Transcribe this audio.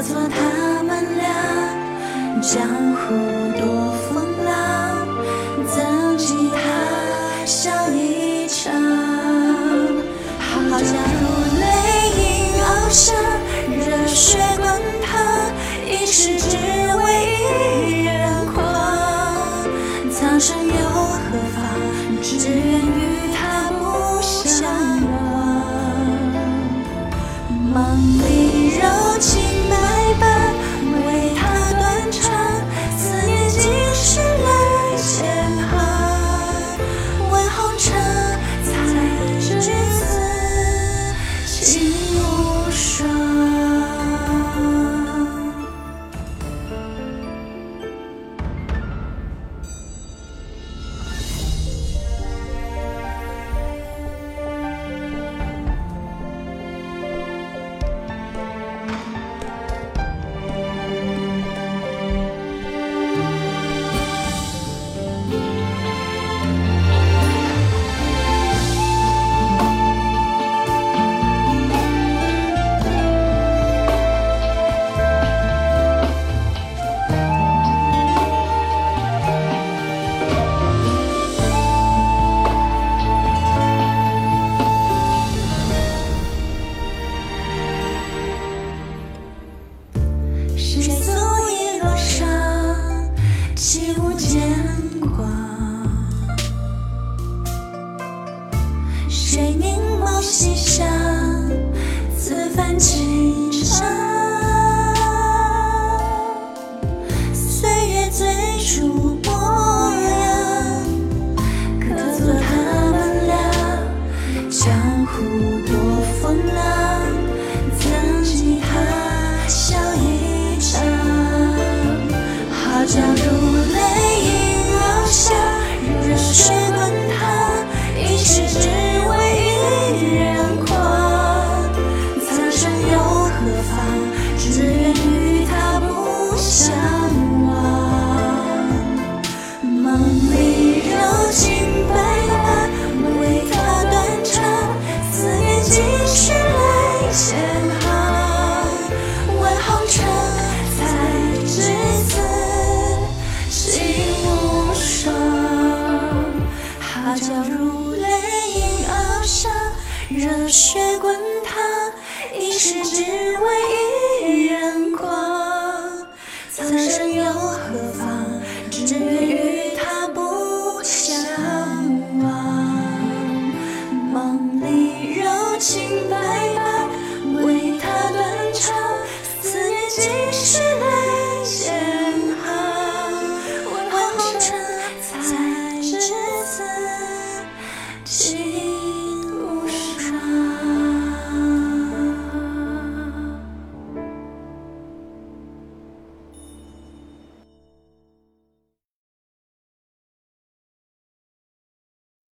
可作他们俩。江湖多风浪，怎及他笑一场？好假如泪影翱翔，热血滚烫，一世只此谁诉一路上，起舞剑光？谁凝眸细想，此番情是泪千行。问红尘，才知此心无双。好假如泪影翱翔，热血滚烫，一世只